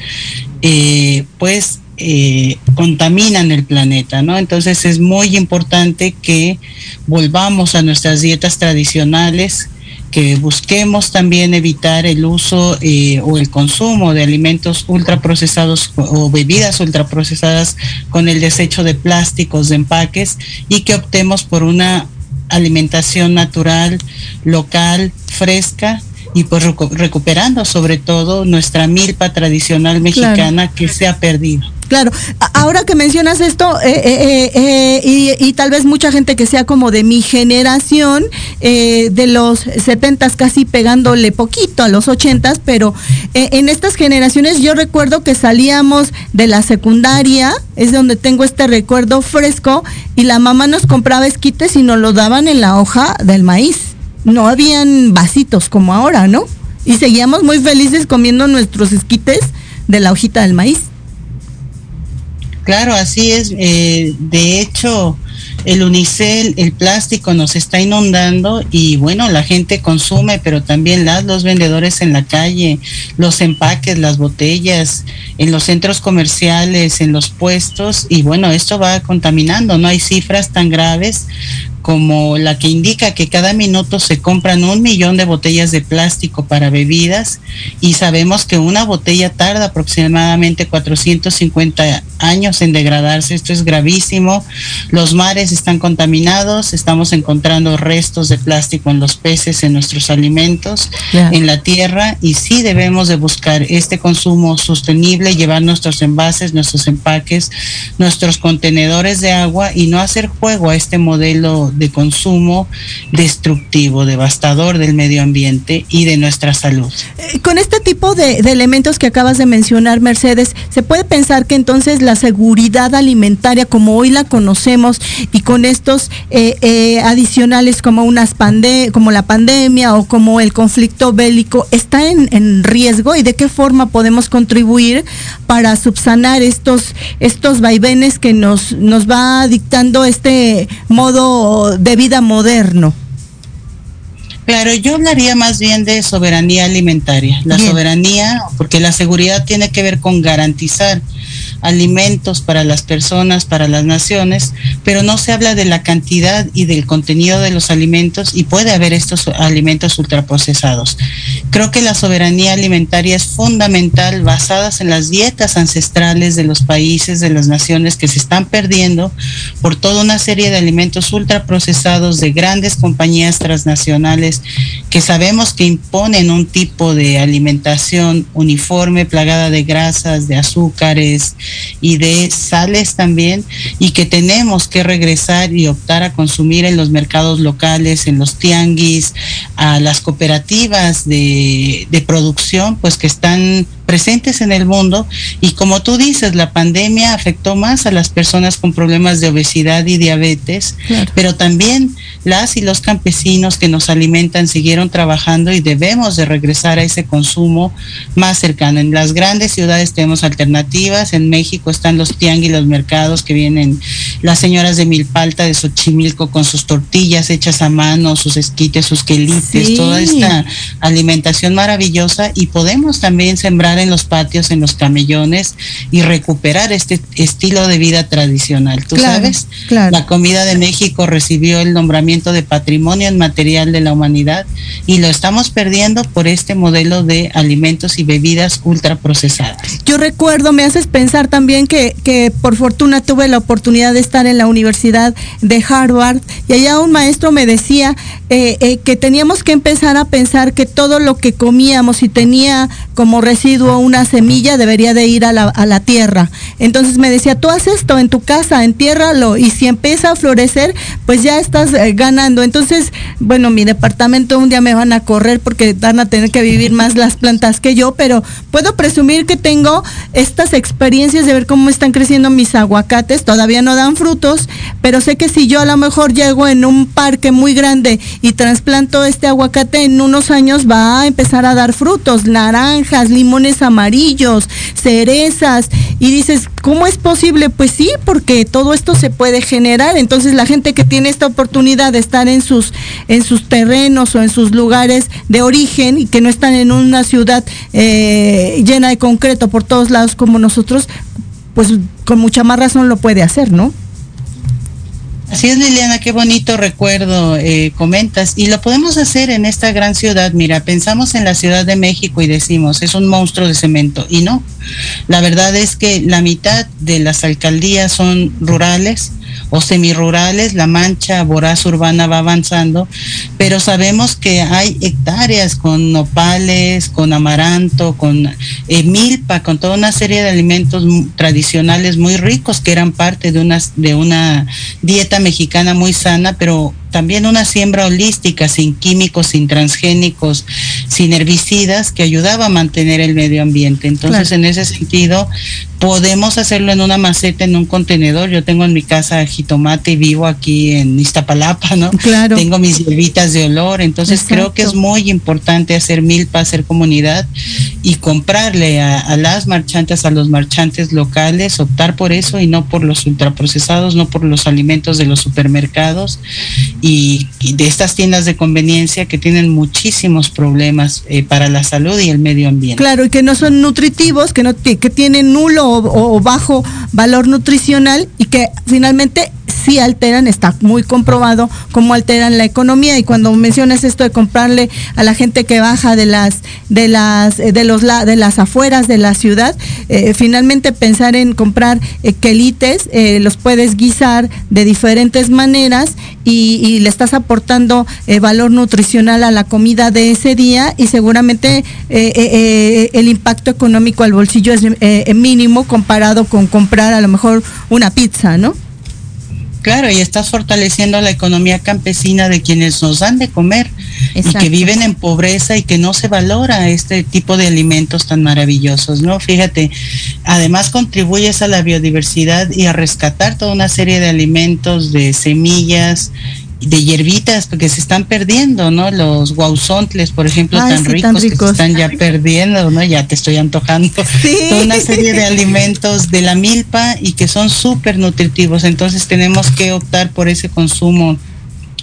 eh, pues eh, contaminan el planeta, ¿no? Entonces es muy importante que volvamos a nuestras dietas tradicionales, que busquemos también evitar el uso eh, o el consumo de alimentos ultraprocesados o bebidas ultraprocesadas con el desecho de plásticos, de empaques y que optemos por una alimentación natural, local, fresca y pues recuperando sobre todo nuestra milpa tradicional mexicana que se ha perdido. Claro, ahora que mencionas esto, eh, eh, eh, y, tal vez mucha gente que sea como de mi generación, de los 70 casi pegándole poquito a los 80 pero en estas generaciones yo recuerdo que salíamos de la secundaria, es donde tengo este recuerdo fresco, y la mamá nos compraba esquites y nos lo daban en la hoja del maíz. No habían vasitos como ahora, ¿no? Y seguíamos muy felices comiendo nuestros esquites de la hojita del maíz. Claro, así es. Eh, de hecho, el unicel, el plástico nos está inundando y bueno, la gente consume, pero también las, los vendedores en la calle, los empaques, las botellas, en los centros comerciales, en los puestos y bueno, esto va contaminando. No hay cifras tan graves como la que indica que cada minuto se compran un millón de botellas de plástico para bebidas y sabemos que una botella tarda aproximadamente 450 años en degradarse. Esto es gravísimo. Los mares están contaminados, estamos encontrando restos de plástico en los peces, en nuestros alimentos, en la tierra y sí debemos de buscar este consumo sostenible, llevar nuestros envases, nuestros empaques, nuestros contenedores de agua y no hacer juego a este modelo de consumo destructivo, devastador del medio ambiente y de nuestra salud. Eh, con este tipo de, elementos que acabas de mencionar, Mercedes, ¿se puede pensar que entonces la seguridad alimentaria como hoy la conocemos y con estos eh, eh, adicionales como, unas pande como la pandemia o como el conflicto bélico está en, en riesgo y de qué forma podemos contribuir para subsanar estos, estos vaivenes que nos, nos va dictando este modo de vida moderno. Claro, yo hablaría más bien de soberanía alimentaria. La soberanía, porque la seguridad tiene que ver con garantizar alimentos para las personas, para las naciones, pero no se habla de la cantidad y del contenido de los alimentos y puede haber estos alimentos ultraprocesados. Creo que la soberanía alimentaria es fundamental basadas en las dietas ancestrales de los países, de las naciones que se están perdiendo por toda una serie de alimentos ultraprocesados de grandes compañías transnacionales que sabemos que imponen un tipo de alimentación uniforme, plagada de grasas, de azúcares, y de sales también y que tenemos que regresar y optar a consumir en los mercados locales, en los tianguis, a las cooperativas de, de producción, pues que están presentes en el mundo. Y como tú dices, la pandemia afectó más a las personas con problemas de obesidad y diabetes, pero también las y los campesinos que nos alimentan siguieron trabajando y debemos de regresar a ese consumo más cercano. En las grandes ciudades tenemos alternativas, en México están los tianguis, los mercados que vienen las señoras de Milpalta, de Xochimilco con sus tortillas hechas a mano, sus esquites, sus quelites, toda esta alimentación maravillosa. Y podemos también sembrar en los patios, en los camellones y recuperar este estilo de vida tradicional. Tú sabes, la comida de México recibió el nombramiento de patrimonio inmaterial de la humanidad y lo estamos perdiendo por este modelo de alimentos y bebidas ultraprocesadas. Yo recuerdo, me haces pensar también que, que por fortuna tuve la oportunidad de estar en la Universidad de Harvard y allá un maestro me decía eh, eh, que teníamos que empezar a pensar que todo lo que comíamos y tenía como residuo una semilla debería de ir a la, a la tierra. Entonces me decía, tú haces esto en tu casa, entiérralo y si empieza a florecer, pues ya estás eh, ganando. Entonces, bueno, mi departamento un día me van a correr porque van a tener que vivir más las plantas que yo, pero puedo presumir que tengo estas experiencias de ver cómo están creciendo mis aguacates, todavía no dan frutos, pero sé que si yo a lo mejor llego en un parque muy grande y trasplanto este aguacate, en unos años va a empezar a dar frutos, naranjas, limones amarillos, cerezas, y dices, ¿cómo es posible? Pues sí, porque todo esto se puede generar, entonces la gente que tiene esta oportunidad de estar en sus, en sus terrenos o en sus lugares de origen y que no están en una ciudad eh, llena de concreto por todos lados como nosotros, pues con mucha más razón lo puede hacer, ¿no? Así es, Liliana, qué bonito recuerdo eh, comentas. Y lo podemos hacer en esta gran ciudad. Mira, pensamos en la Ciudad de México y decimos, es un monstruo de cemento. Y no, la verdad es que la mitad de las alcaldías son rurales o semirurales, la mancha voraz urbana va avanzando, pero sabemos que hay hectáreas con nopales, con amaranto, con eh, milpa, con toda una serie de alimentos tradicionales muy ricos que eran parte de una, de una dieta mexicana muy sana, pero también una siembra holística, sin químicos, sin transgénicos, sin herbicidas, que ayudaba a mantener el medio ambiente. Entonces, en ese sentido, podemos hacerlo en una maceta, en un contenedor. Yo tengo en mi casa jitomate y vivo aquí en Iztapalapa, ¿no? Claro. Tengo mis hierbitas de olor. Entonces, creo que es muy importante hacer milpa, hacer comunidad y comprarle a, las marchantes, a los marchantes locales, optar por eso y no por los ultraprocesados, no por los alimentos de los supermercados y, de estas tiendas de conveniencia que tienen muchísimos problemas eh, para la salud y el medio ambiente. Claro, y que no son nutritivos, que, no, que tienen nulo o, bajo valor nutricional y que finalmente sí alteran, está muy comprobado cómo alteran la economía y cuando mencionas esto de comprarle a la gente que baja de las de las eh, de los de las afueras de la ciudad, eh, finalmente pensar en comprar quelites, los puedes guisar de diferentes maneras y, le estás aportando eh, valor nutricional a la comida de ese día y seguramente eh, eh, el impacto económico al bolsillo es mínimo comparado con comprar a lo mejor una pizza, ¿no? Claro, y estás fortaleciendo la economía campesina de quienes nos dan de comer y que viven en pobreza y que no se valora este tipo de alimentos tan maravillosos, ¿no? Fíjate, además contribuyes a la biodiversidad y a rescatar toda una serie de alimentos, de semillas de hierbitas porque se están perdiendo, ¿no? Los guauzontles, por ejemplo, tan, ricos que se están ya <laughs> perdiendo, ¿no? Ya te estoy antojando. <laughs> Toda una serie de alimentos de la milpa y que son súper nutritivos. Entonces tenemos que optar por ese consumo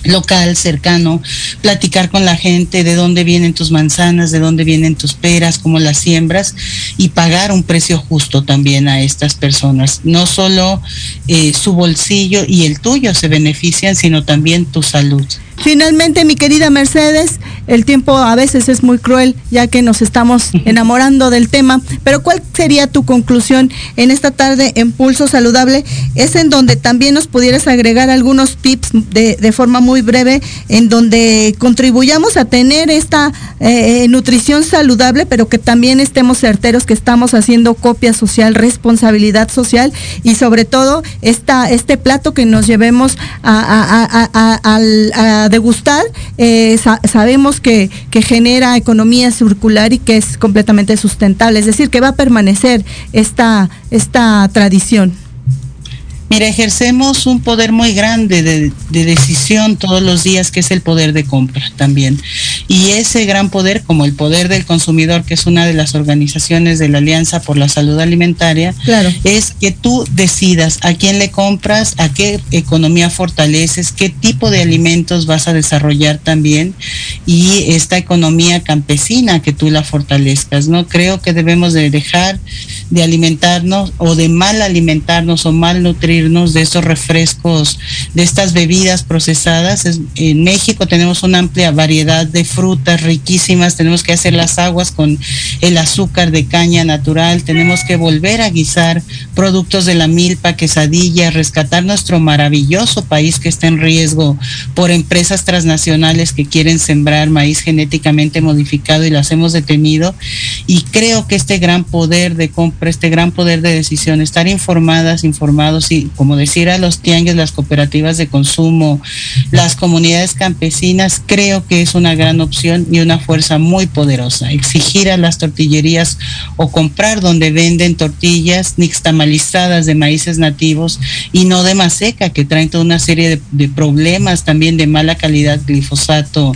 local, cercano, platicar con la gente de dónde vienen tus manzanas, de dónde vienen tus peras, cómo las siembras y pagar un precio justo también a estas personas. No solo eh, su bolsillo y el tuyo se benefician, sino también tu salud. Finalmente, mi querida Mercedes, el tiempo a veces es muy cruel ya que nos estamos enamorando del tema, pero ¿cuál sería tu conclusión en esta tarde en Pulso Saludable? Es en donde también nos pudieras agregar algunos tips de, forma muy breve, en donde contribuyamos a tener esta eh, nutrición saludable, pero que también estemos certeros que estamos haciendo copia social, responsabilidad social y sobre todo esta, este plato que nos llevemos a degustar, eh, sabemos que, que genera economía circular y que es completamente sustentable, es decir, que va a permanecer esta, esta tradición. Mira, ejercemos un poder muy grande de, decisión todos los días, que es el poder de compra también. Y ese gran poder, como el poder del consumidor, que es una de las organizaciones de la Alianza por la Salud Alimentaria, claro. es que tú decidas a quién le compras, a qué economía fortaleces, qué tipo de alimentos vas a desarrollar también y esta economía campesina que tú la fortalezcas. No creo que debemos de dejar de alimentarnos o de mal alimentarnos o mal nutrirnos de esos refrescos, de estas bebidas procesadas. en México tenemos una amplia variedad de, frutas riquísimas, tenemos que hacer las aguas con el azúcar de caña natural, tenemos que volver a guisar productos de la milpa, quesadilla, rescatar nuestro maravilloso país que está en riesgo por empresas transnacionales que quieren sembrar maíz genéticamente modificado y las hemos detenido. Y creo que este gran poder de compra, este gran poder de decisión, estar informadas, informados y como decir a los tianguis, las cooperativas de consumo, las comunidades campesinas, creo que es una gran opción y una fuerza muy poderosa. Exigir a las tortillerías o comprar donde venden tortillas nixtamalizadas de maíces nativos y no de maseca, que traen toda una serie de, de problemas también de mala calidad, glifosato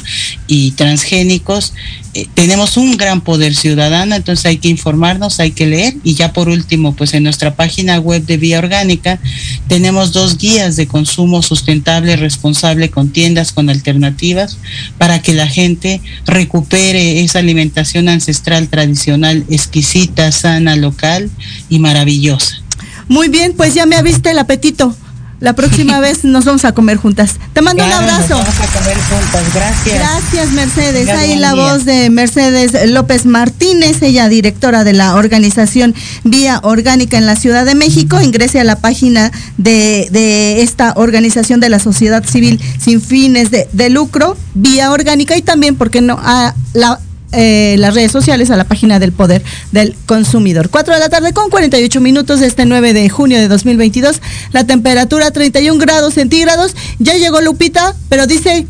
y transgénicos eh, tenemos un gran poder ciudadano, entonces hay que informarnos, hay que leer y ya por último, pues en nuestra página web de Vía Orgánica tenemos dos guías de consumo sustentable, responsable con tiendas, con alternativas, para que la gente recupere esa alimentación ancestral tradicional, exquisita, sana, local y maravillosa. Muy bien, pues ya me ha visto el apetito. La próxima <laughs> vez nos vamos a comer juntas. Te mando un abrazo. Vamos a comer juntas, gracias. Gracias, Mercedes. Tengas Ahí la día. voz de Mercedes López Martínez, ella directora de la organización Vía Orgánica en la Ciudad de México. Ingrese a la página de, de esta organización de la sociedad civil sin fines de, de lucro, Vía Orgánica, y también, ¿por qué no?, a la eh, las redes sociales a la página del Poder del Consumidor. 4 de la tarde con 48 minutos este 9 de junio de 2022. La temperatura 31 grados centígrados. Ya llegó Lupita, pero dice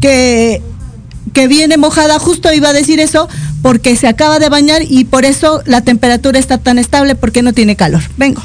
que, que viene mojada. Justo iba a decir eso porque se acaba de bañar y por eso la temperatura está tan estable porque no tiene calor. Vengo.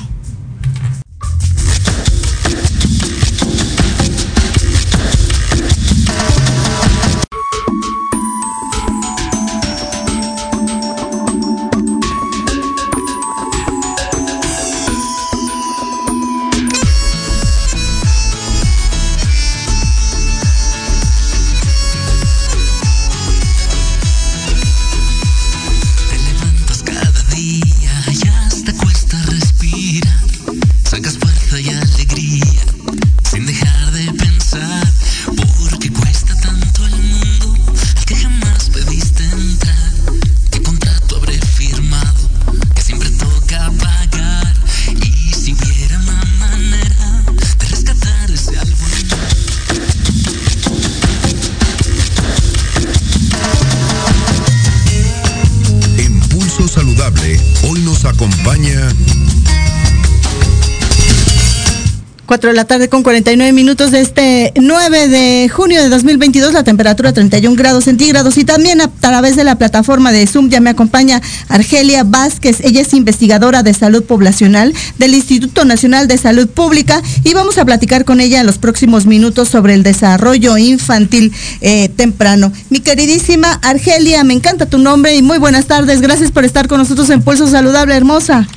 4 de la tarde con 49 minutos de este 9 de junio de 2022, la temperatura 31 grados centígrados y también a través de la plataforma de Zoom ya me acompaña Argelia Vázquez, ella es investigadora de salud poblacional del Instituto Nacional de Salud Pública y vamos a platicar con ella en los próximos minutos sobre el desarrollo infantil eh, temprano. Mi queridísima Argelia, me encanta tu nombre y muy buenas tardes, gracias por estar con nosotros en Pulso Saludable, hermosa.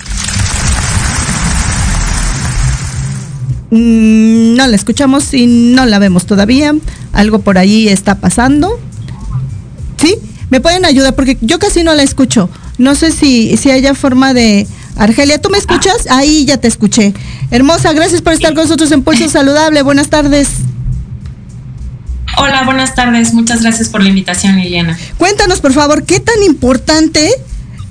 Mm, no la escuchamos y no la vemos todavía. Algo por ahí está pasando. ¿Sí? ¿Me pueden ayudar? Porque yo casi no la escucho. No sé si, si haya forma de... Argelia, ¿tú me escuchas? Ahí ya te escuché. Hermosa, gracias por estar con nosotros en Pulso Saludable. Buenas tardes. Hola, buenas tardes. Muchas gracias por la invitación, Liliana. Cuéntanos, por favor, ¿qué tan importante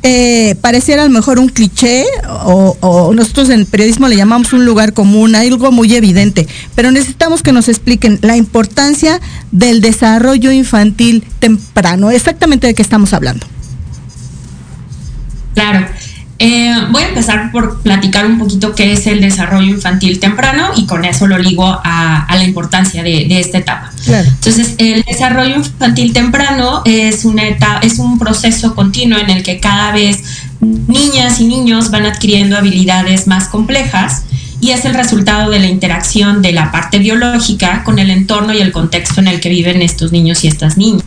eh, pareciera a lo mejor un cliché o, o nosotros en el periodismo le llamamos un lugar común, algo muy evidente, pero necesitamos que nos expliquen la importancia del desarrollo infantil temprano, exactamente de qué estamos hablando. Claro. Eh, voy a empezar por platicar un poquito qué es el desarrollo infantil temprano y con eso lo ligo a, a la importancia de, de, esta etapa. Claro. Entonces, el desarrollo infantil temprano es, una etapa, es un proceso continuo en el que cada vez niñas y niños van adquiriendo habilidades más complejas y es el resultado de la interacción de la parte biológica con el entorno y el contexto en el que viven estos niños y estas niñas.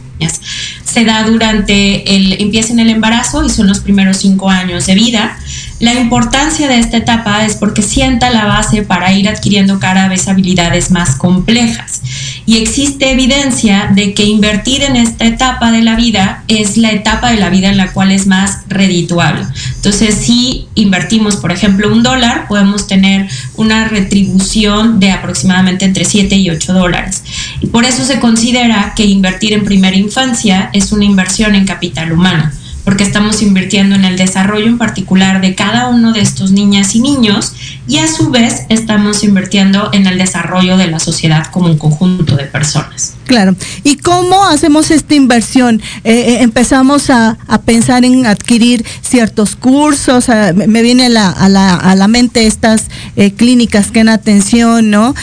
Se da durante el, empieza en el embarazo y son los primeros cinco años de vida. La importancia de esta etapa es porque sienta la base para ir adquiriendo cada vez habilidades más complejas. y existe evidencia de que invertir en esta etapa de la vida es la etapa de la vida en la cual es más redituable. Entonces, si invertimos, por ejemplo, un dólar, podemos tener una retribución de aproximadamente entre 7 y 8 dólares. Y por eso se considera que invertir en primera infancia es una inversión en capital humano porque estamos invirtiendo en el desarrollo en particular de cada uno de estos niñas y niños y a su vez estamos invirtiendo en el desarrollo de la sociedad como un conjunto de personas. Claro. ¿Y cómo hacemos esta inversión? Eh, eh, empezamos a, pensar en adquirir ciertos cursos. me viene la, a la, a la mente estas eh, clínicas que en atención, ¿no?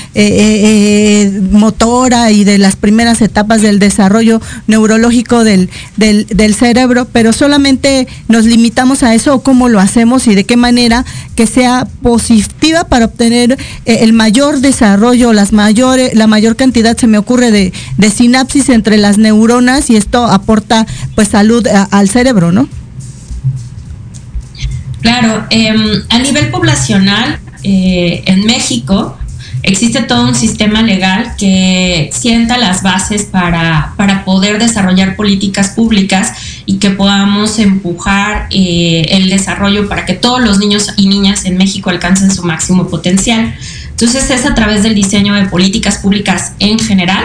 motora y de las primeras etapas del desarrollo neurológico del, del, del cerebro, pero solamente nos limitamos a eso cómo lo hacemos y de qué manera que sea positiva para obtener el mayor desarrollo, las mayores, la mayor cantidad, se me ocurre, de de sinapsis entre las neuronas y esto aporta pues salud al cerebro, ¿no? Claro, em, a nivel poblacional eh, en México existe todo un sistema legal que sienta las bases para, para poder desarrollar políticas públicas y que podamos empujar eh, el desarrollo para que todos los niños y niñas en México alcancen su máximo potencial. Entonces es a través del diseño de políticas públicas en general.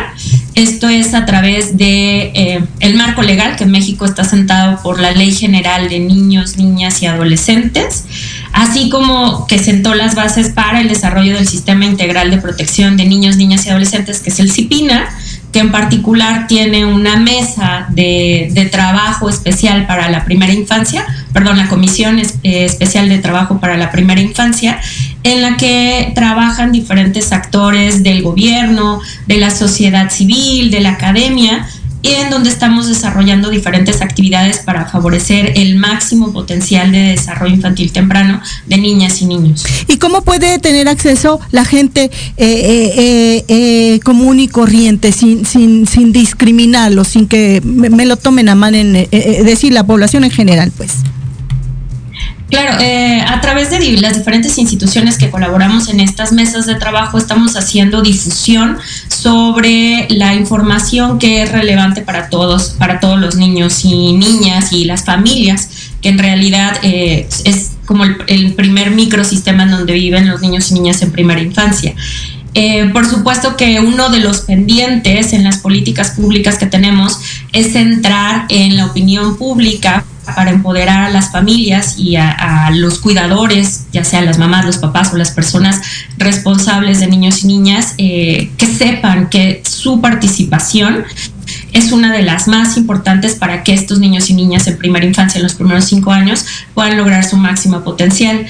Esto es a través de eh, el marco legal que en México está sentado por la Ley General de Niños, Niñas y Adolescentes, así como que sentó las bases para el desarrollo del Sistema Integral de Protección de Niños, Niñas y Adolescentes, que es el CIPINA, que en particular tiene una mesa de, trabajo especial para la primera infancia, perdón, la Comisión eh, Especial de Trabajo para la Primera Infancia, en la que trabajan diferentes actores del gobierno, de la sociedad civil, de la academia, y en donde estamos desarrollando diferentes actividades para favorecer el máximo potencial de desarrollo infantil temprano de niñas y niños. ¿Y cómo puede tener acceso la gente eh, eh, eh, común y corriente sin, sin, sin discriminarlo, sin que me, lo tomen a mano, en, decir, la población en general, pues? Claro, eh, a través de las diferentes instituciones que colaboramos en estas mesas de trabajo estamos haciendo difusión sobre la información que es relevante para todos, para todos los niños y niñas y las familias, que en realidad eh, es como el, primer microsistema en donde viven los niños y niñas en primera infancia. Eh, por supuesto que uno de los pendientes en las políticas públicas que tenemos es centrar en la opinión pública para empoderar a las familias y a, los cuidadores, ya sea las mamás, los papás o las personas responsables de niños y niñas, eh, que sepan que su participación es una de las más importantes para que estos niños y niñas en primera infancia, en los primeros cinco años, puedan lograr su máximo potencial.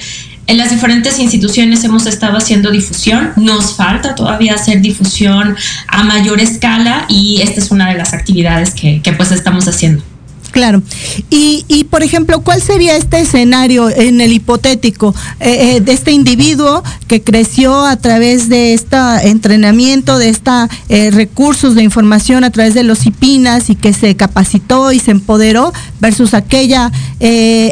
En las diferentes instituciones hemos estado haciendo difusión, nos falta todavía hacer difusión a mayor escala y esta es una de las actividades que, que pues estamos haciendo. Claro. Y, y, por ejemplo, ¿cuál sería este escenario en el hipotético eh, eh, de este individuo que creció a través de este entrenamiento, de estos eh, recursos de información a través de los IPINAS y que se capacitó y se empoderó versus aquella,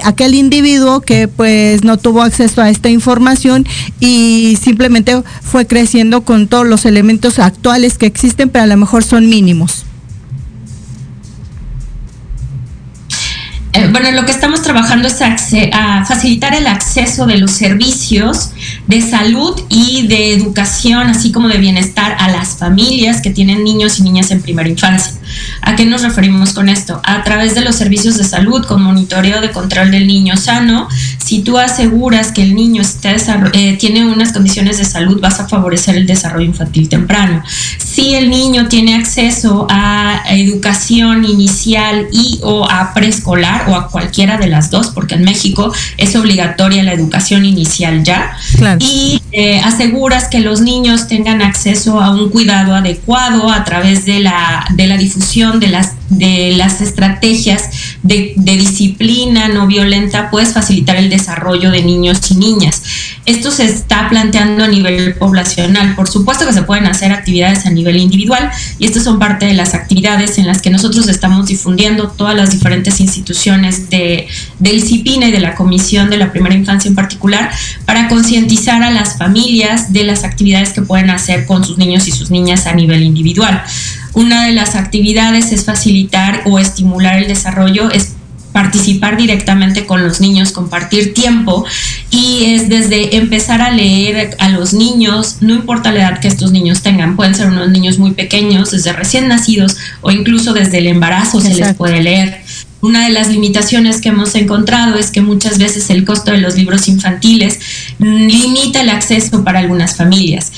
aquel individuo que pues no tuvo acceso a esta información y simplemente fue creciendo con todos los elementos actuales que existen, pero a lo mejor son mínimos? Eh, bueno, lo que estamos trabajando es facilitar el acceso de los servicios de salud y de educación, así como de bienestar a las familias que tienen niños y niñas en primera infancia. ¿A qué nos referimos con esto? A través de los servicios de salud con monitoreo de control del niño sano, si tú aseguras que el niño eh, tiene unas condiciones de salud, vas a favorecer el desarrollo infantil temprano. Si el niño tiene acceso a educación inicial y o a preescolar, o a cualquiera de las dos, porque en México es obligatoria la educación inicial ya. Y eh, aseguras que los niños tengan acceso a un cuidado adecuado a través de la, de la difusión de las, de las estrategias de, de disciplina no violenta, puedes facilitar el desarrollo de niños y niñas. Esto se está planteando a nivel poblacional. Por supuesto que se pueden hacer actividades a nivel individual y estas son parte de las actividades en las que nosotros estamos difundiendo todas las diferentes instituciones de, del CIPINA y de la Comisión de la Primera Infancia en particular para concientizar a las familias de las actividades que pueden hacer con sus niños y sus niñas a nivel individual. Una de las actividades es facilitar o estimular el desarrollo, es participar directamente con los niños, compartir tiempo y es desde empezar a leer a los niños, no importa la edad que estos niños tengan, pueden ser unos niños muy pequeños, desde recién nacidos o incluso desde el embarazo se les puede leer. Una de las limitaciones que hemos encontrado es que muchas veces el costo de los libros infantiles limita el acceso para algunas familias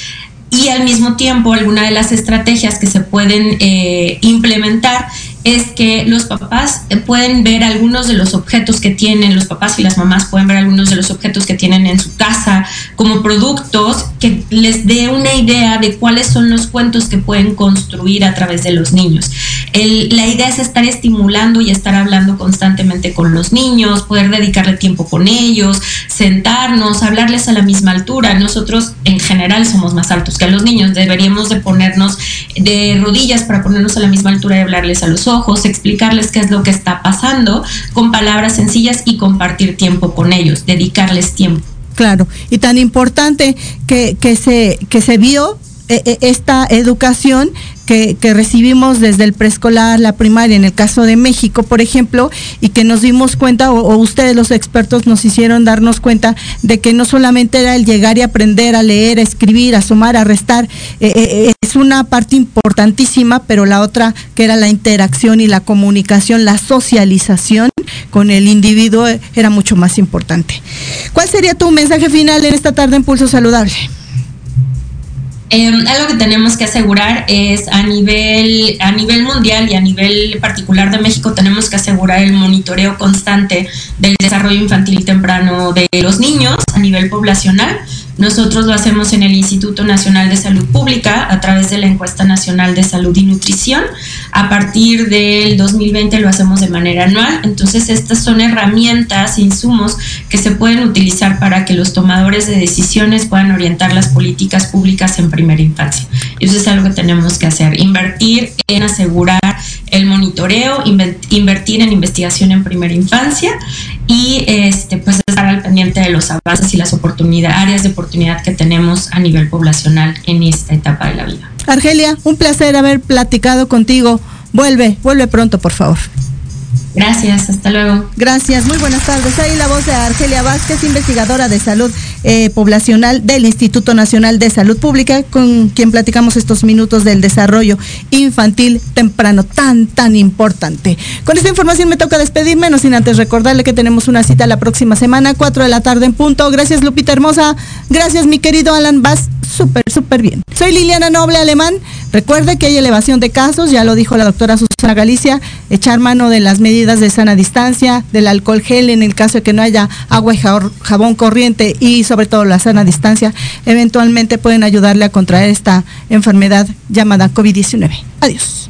y al mismo tiempo alguna de las estrategias que se pueden eh, implementar es que los papás eh, pueden ver algunos de los objetos que tienen, los papás y las mamás pueden ver algunos de los objetos que tienen en su casa como productos que les dé una idea de cuáles son los cuentos que pueden construir a través de los niños. la idea es estar estimulando y estar hablando constantemente con los niños, poder dedicarle tiempo con ellos, sentarnos, hablarles a la misma altura. Nosotros en general somos más altos que los niños, deberíamos de ponernos de rodillas para ponernos a la misma altura y hablarles a los ojos ojos, explicarles qué es lo que está pasando con palabras sencillas y compartir tiempo con ellos, dedicarles tiempo. Claro, y tan importante que, que, se, que se vio eh, eh, esta educación que, recibimos desde el preescolar, la primaria, en el caso de México, por ejemplo, y que nos dimos cuenta, o, ustedes los expertos nos hicieron darnos cuenta de que no solamente era el llegar y aprender a leer, a escribir, a sumar, a restar, eh, es una parte importantísima, pero la otra que era la interacción y la comunicación, la socialización con el individuo era mucho más importante. ¿Cuál sería tu mensaje final en esta tarde en Pulso Saludable? Em, algo que tenemos que asegurar es a nivel, a nivel mundial y a nivel particular de México tenemos que asegurar el monitoreo constante del desarrollo infantil temprano de los niños a nivel poblacional nosotros lo hacemos en el Instituto Nacional de Salud Pública a través de la encuesta nacional de salud y nutrición. A partir del 2020 lo hacemos de manera anual. Entonces estas son herramientas, insumos que se pueden utilizar para que los tomadores de decisiones puedan orientar las políticas públicas en primera infancia. Eso es algo que tenemos que hacer, invertir en asegurar el monitoreo, invertir en investigación en primera infancia y este, pues estar al pendiente de los avances y las oportunidades, áreas de oportunidad que tenemos a nivel poblacional en esta etapa de la vida. Argelia, un placer haber platicado contigo. Vuelve, vuelve pronto, por favor. Gracias, hasta luego. Gracias, muy buenas tardes. Ahí la voz de Argelia Vázquez, investigadora de salud eh, poblacional del Instituto Nacional de Salud Pública, con quien platicamos estos minutos del desarrollo infantil temprano, tan, tan importante. Con esta información me toca despedirme, no sin antes recordarle que tenemos una cita la próxima semana, 4 de la tarde en punto. Gracias, Lupita Hermosa. Gracias, mi querido Alan Vaz. Súper, súper bien. Soy Liliana Noble Alemán. Recuerde que hay elevación de casos, ya lo dijo la doctora Susana Galicia, echar mano de las medidas de sana distancia, del alcohol gel en el caso de que no haya agua y jabón corriente y sobre todo la sana distancia, eventualmente pueden ayudarle a contraer esta enfermedad llamada COVID-19. Adiós.